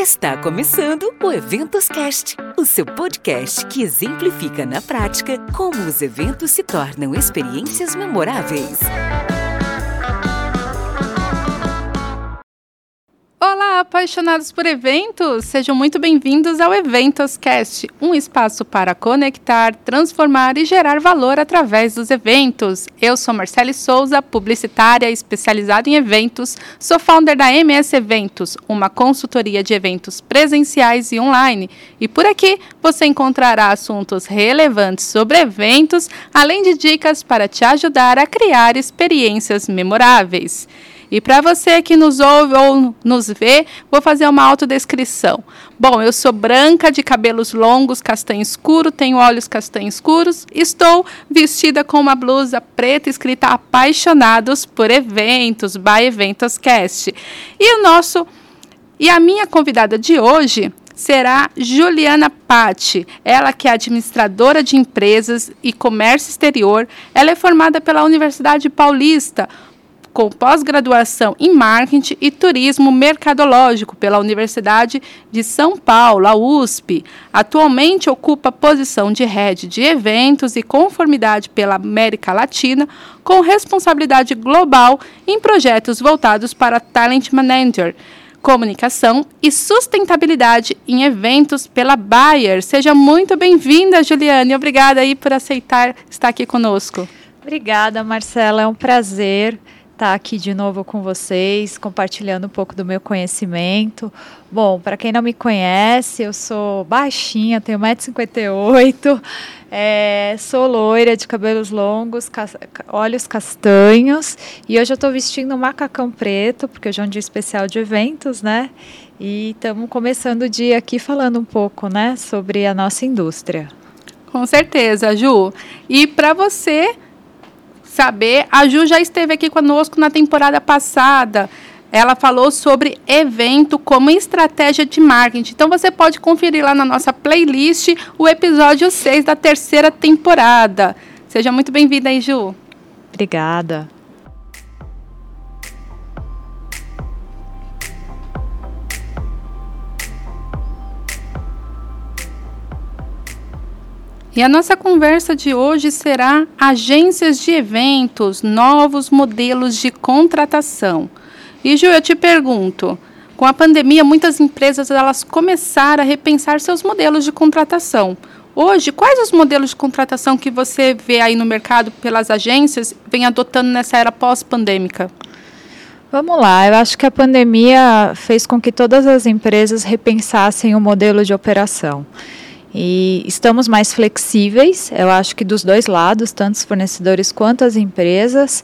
Está começando o Eventos Cast, o seu podcast que exemplifica na prática como os eventos se tornam experiências memoráveis. Apaixonados por eventos! Sejam muito bem-vindos ao Eventoscast, um espaço para conectar, transformar e gerar valor através dos eventos. Eu sou Marcele Souza, publicitária especializada em eventos, sou founder da MS Eventos, uma consultoria de eventos presenciais e online. E por aqui você encontrará assuntos relevantes sobre eventos, além de dicas para te ajudar a criar experiências memoráveis. E para você que nos ouve ou nos vê, vou fazer uma autodescrição. Bom, eu sou branca, de cabelos longos, castanho escuro, tenho olhos castanho escuros, estou vestida com uma blusa preta escrita Apaixonados por Eventos, by Eventos Cast. E o nosso e a minha convidada de hoje será Juliana Patti. Ela que é administradora de empresas e comércio exterior. Ela é formada pela Universidade Paulista, com pós-graduação em marketing e turismo mercadológico pela Universidade de São Paulo, a USP. Atualmente ocupa posição de head de eventos e conformidade pela América Latina, com responsabilidade global em projetos voltados para talent manager comunicação e sustentabilidade em eventos pela Bayer. Seja muito bem-vinda, Juliane. Obrigada aí por aceitar estar aqui conosco. Obrigada, Marcela. É um prazer estar aqui de novo com vocês, compartilhando um pouco do meu conhecimento. Bom, para quem não me conhece, eu sou baixinha, tenho 1,58m, é, sou loira, de cabelos longos, ca olhos castanhos, e hoje eu estou vestindo um macacão preto, porque hoje é um dia especial de eventos, né? E estamos começando o dia aqui falando um pouco, né, sobre a nossa indústria. Com certeza, Ju. E para você saber. A Ju já esteve aqui conosco na temporada passada. Ela falou sobre evento como estratégia de marketing. Então você pode conferir lá na nossa playlist o episódio 6 da terceira temporada. Seja muito bem-vinda aí, Ju. Obrigada. E a nossa conversa de hoje será agências de eventos, novos modelos de contratação. E Ju, eu te pergunto, com a pandemia, muitas empresas elas começaram a repensar seus modelos de contratação. Hoje, quais os modelos de contratação que você vê aí no mercado pelas agências vem adotando nessa era pós-pandêmica? Vamos lá, eu acho que a pandemia fez com que todas as empresas repensassem o modelo de operação. E estamos mais flexíveis, eu acho que dos dois lados, tanto os fornecedores quanto as empresas.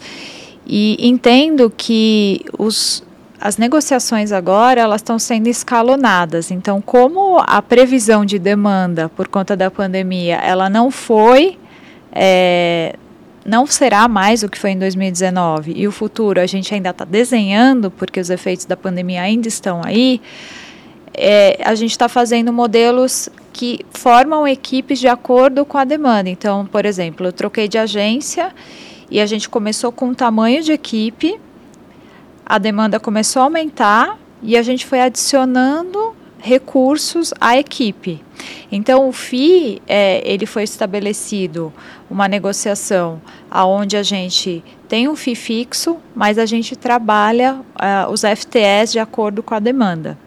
E entendo que os, as negociações agora elas estão sendo escalonadas. Então, como a previsão de demanda por conta da pandemia ela não foi, é, não será mais o que foi em 2019 e o futuro a gente ainda está desenhando porque os efeitos da pandemia ainda estão aí. É, a gente está fazendo modelos que formam equipes de acordo com a demanda. Então, por exemplo, eu troquei de agência e a gente começou com um tamanho de equipe, a demanda começou a aumentar e a gente foi adicionando recursos à equipe. Então, o FII, é, ele foi estabelecido uma negociação aonde a gente tem um FII fixo, mas a gente trabalha uh, os FTS de acordo com a demanda.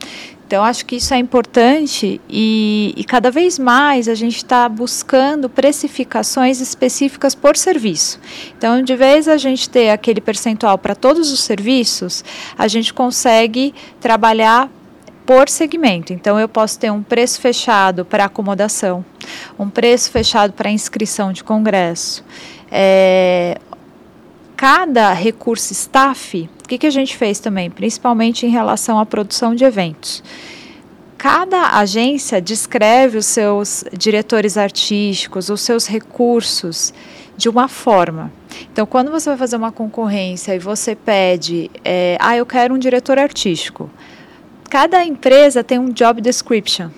Então, acho que isso é importante e, e cada vez mais a gente está buscando precificações específicas por serviço. Então, de vez a gente ter aquele percentual para todos os serviços, a gente consegue trabalhar por segmento. Então, eu posso ter um preço fechado para acomodação, um preço fechado para inscrição de congresso. É, cada recurso staff que, que a gente fez também, principalmente em relação à produção de eventos? Cada agência descreve os seus diretores artísticos, os seus recursos de uma forma. Então, quando você vai fazer uma concorrência e você pede, é, ah, eu quero um diretor artístico, cada empresa tem um job description.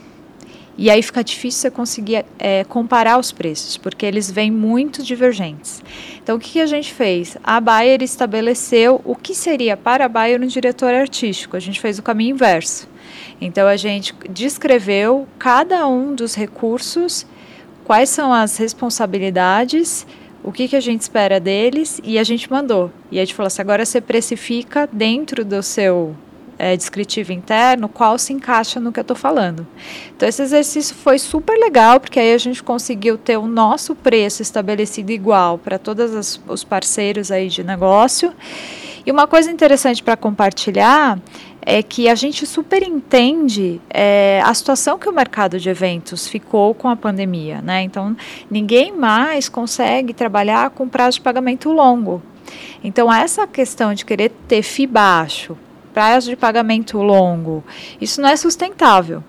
E aí fica difícil você conseguir é, comparar os preços, porque eles vêm muito divergentes. Então, o que, a gente fez? A Bayer estabeleceu o que seria para a Bayer um diretor artístico. A gente fez o caminho inverso. Então, a gente descreveu cada um dos recursos, quais são as responsabilidades, o que, que a gente espera deles, e a gente mandou. E a gente falou assim: agora você precifica dentro do seu é, descritivo interno, qual se encaixa no que eu estou falando. Então, esse exercício foi super legal, porque aí a gente conseguiu ter o nosso preço estabelecido igual para todos os parceiros aí de negócio. E uma coisa interessante para compartilhar é que a gente super entende é, a situação que o mercado de eventos ficou com a pandemia, né? Então, ninguém mais consegue trabalhar com prazo de pagamento longo. Então, essa questão de querer ter FII baixo, prazo de pagamento longo, isso não é sustentável.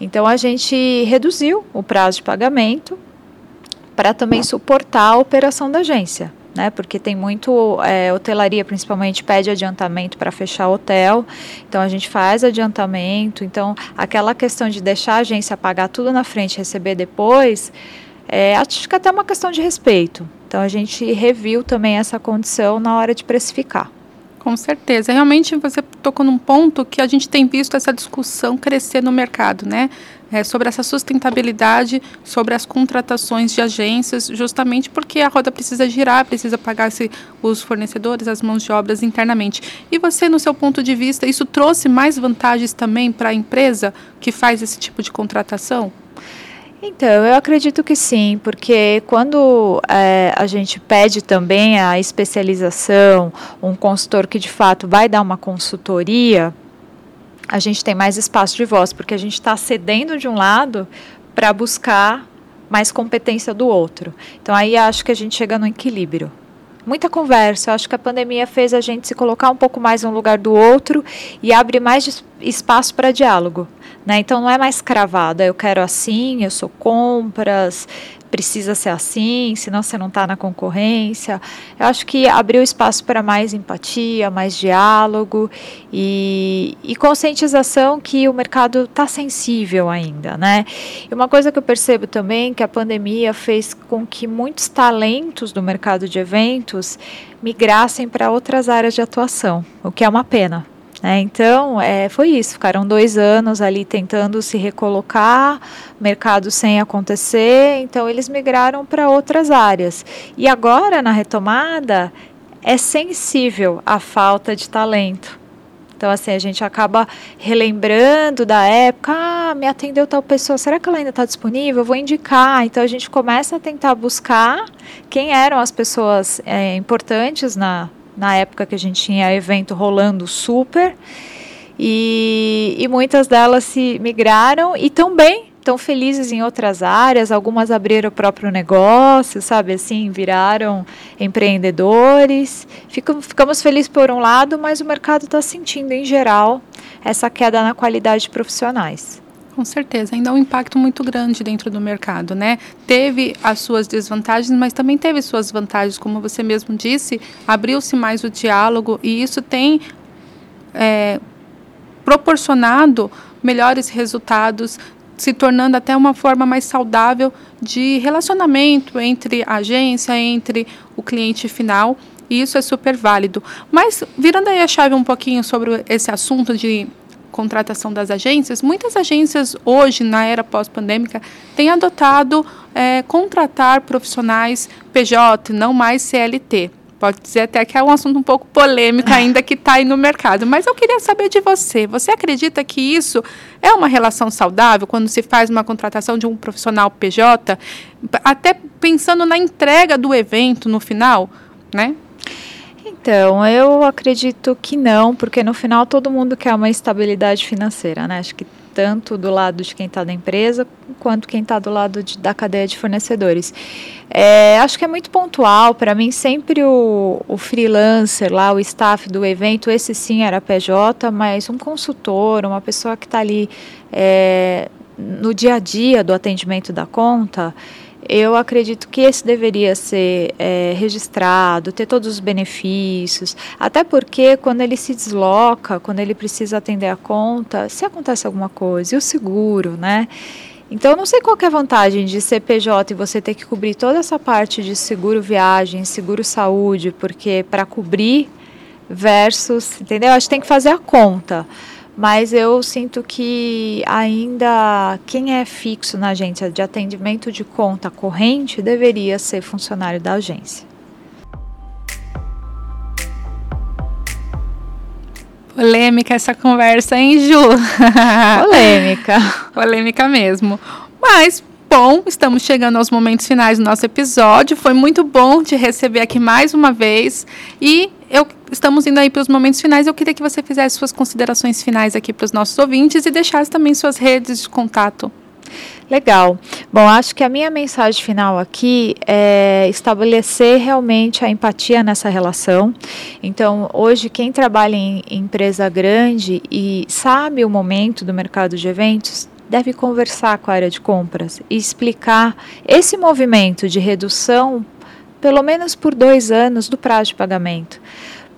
Então a gente reduziu o prazo de pagamento para também suportar a operação da agência. Né, porque tem muito é, hotelaria, principalmente, pede adiantamento para fechar hotel. Então a gente faz adiantamento. Então aquela questão de deixar a agência pagar tudo na frente, receber depois, é, acho que até uma questão de respeito. Então a gente reviu também essa condição na hora de precificar. Com certeza. Realmente você tocou num ponto que a gente tem visto essa discussão crescer no mercado, né? É, sobre essa sustentabilidade, sobre as contratações de agências, justamente porque a roda precisa girar, precisa pagar -se os fornecedores, as mãos de obras internamente. E você, no seu ponto de vista, isso trouxe mais vantagens também para a empresa que faz esse tipo de contratação? Então, eu acredito que sim, porque quando é, a gente pede também a especialização, um consultor que de fato vai dar uma consultoria, a gente tem mais espaço de voz, porque a gente está cedendo de um lado para buscar mais competência do outro. Então, aí acho que a gente chega no equilíbrio muita conversa. Eu acho que a pandemia fez a gente se colocar um pouco mais um lugar do outro e abre mais espaço para diálogo. Né? Então não é mais cravada, eu quero assim, eu sou compras, precisa ser assim, senão você não está na concorrência. Eu acho que abriu espaço para mais empatia, mais diálogo e, e conscientização que o mercado está sensível ainda, né? E uma coisa que eu percebo também que a pandemia fez com que muitos talentos do mercado de eventos migrassem para outras áreas de atuação, o que é uma pena, né? Então, é, foi isso. Ficaram dois anos ali tentando se recolocar, mercado sem acontecer. Então, eles migraram para outras áreas. E agora, na retomada, é sensível a falta de talento. Então, assim, a gente acaba relembrando da época, ah, me atendeu tal pessoa, será que ela ainda está disponível? Eu vou indicar. Então, a gente começa a tentar buscar quem eram as pessoas é, importantes na, na época que a gente tinha evento rolando super. E, e muitas delas se migraram e também estão felizes em outras áreas, algumas abriram o próprio negócio, sabe assim, viraram empreendedores. Fico, ficamos felizes por um lado, mas o mercado está sentindo em geral essa queda na qualidade de profissionais. Com certeza, ainda é um impacto muito grande dentro do mercado, né? Teve as suas desvantagens, mas também teve suas vantagens, como você mesmo disse, abriu-se mais o diálogo e isso tem é, proporcionado melhores resultados, se tornando até uma forma mais saudável de relacionamento entre a agência, entre o cliente final. E isso é super válido. Mas, virando aí a chave um pouquinho sobre esse assunto de contratação das agências, muitas agências hoje, na era pós-pandêmica, têm adotado é, contratar profissionais PJ, não mais CLT. Pode dizer até que é um assunto um pouco polêmico ainda que está aí no mercado. Mas eu queria saber de você. Você acredita que isso é uma relação saudável quando se faz uma contratação de um profissional PJ, até pensando na entrega do evento no final, né? Então, eu acredito que não, porque no final todo mundo quer uma estabilidade financeira, né? Acho que tanto do lado de quem está da empresa quanto quem está do lado de, da cadeia de fornecedores. É, acho que é muito pontual. Para mim, sempre o, o, freelancer lá, o staff do evento, esse sim era PJ, mas um consultor, uma pessoa que está ali é, no dia a dia do atendimento da conta eu acredito que esse deveria ser é, registrado, ter todos os benefícios, até porque quando ele se desloca, quando ele precisa atender a conta, se acontece alguma coisa, e o seguro, né? Então, não sei qual é a vantagem de ser PJ e você ter que cobrir toda essa parte de seguro viagem, seguro saúde, porque para cobrir versus, entendeu? Acho que tem que fazer a conta. Mas eu sinto que ainda quem é fixo na agência de atendimento de conta corrente deveria ser funcionário da agência. Polêmica essa conversa, hein, Ju? Polêmica. Polêmica mesmo. Mas, bom, estamos chegando aos momentos finais do nosso episódio. Foi muito bom te receber aqui mais uma vez. E eu, estamos indo aí para os momentos finais. Eu queria que você fizesse suas considerações finais aqui para os nossos ouvintes e deixasse também suas redes de contato. Legal. Bom, acho que a minha mensagem final aqui é estabelecer realmente a empatia nessa relação. Então, hoje, quem trabalha em empresa grande e sabe o momento do mercado de eventos, deve conversar com a área de compras e explicar esse movimento de redução, pelo menos por dois anos, do prazo de pagamento.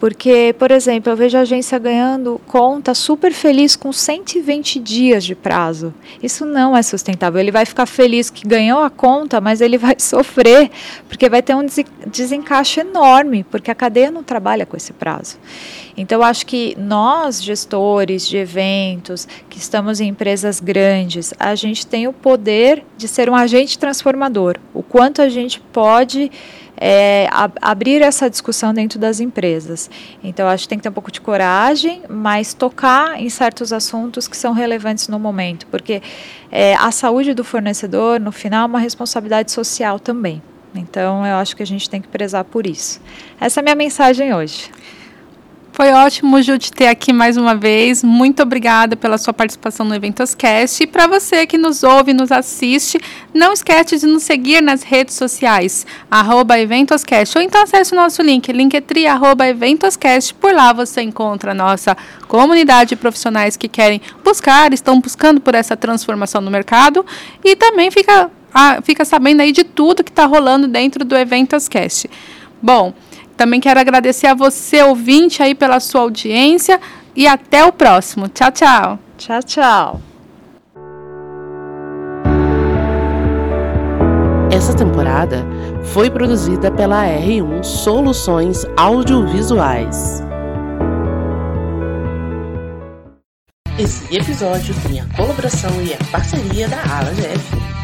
Porque, por exemplo, eu vejo a agência ganhando conta super feliz com 120 dias de prazo. Isso não é sustentável. Ele vai ficar feliz que ganhou a conta, mas ele vai sofrer, porque vai ter um desencaixe enorme, porque a cadeia não trabalha com esse prazo. Então, acho que nós, gestores de eventos, que estamos em empresas grandes, a gente tem o poder de ser um agente transformador. O quanto a gente pode é, abrir essa discussão dentro das empresas. Então, acho que tem que ter um pouco de coragem, mas tocar em certos assuntos que são relevantes no momento, porque é, a saúde do fornecedor, no final, é uma responsabilidade social também. Então, eu acho que a gente tem que prezar por isso. Essa é a minha mensagem hoje. Foi ótimo, Ju, te ter aqui mais uma vez. Muito obrigada pela sua participação no Eventoscast. E para você que nos ouve e nos assiste, não esquece de nos seguir nas redes sociais, arroba Eventoscast. Ou então acesse o nosso link, linktree, arroba. Por lá você encontra a nossa comunidade de profissionais que querem buscar, estão buscando por essa transformação no mercado. E também fica, fica sabendo aí de tudo que está rolando dentro do Eventoscast. Bom, também quero agradecer a você, ouvinte, aí pela sua audiência e até o próximo. Tchau, tchau. Tchau, tchau. Essa temporada foi produzida pela R1 Soluções Audiovisuais. Esse episódio tem a colaboração e a parceria da Ala GF.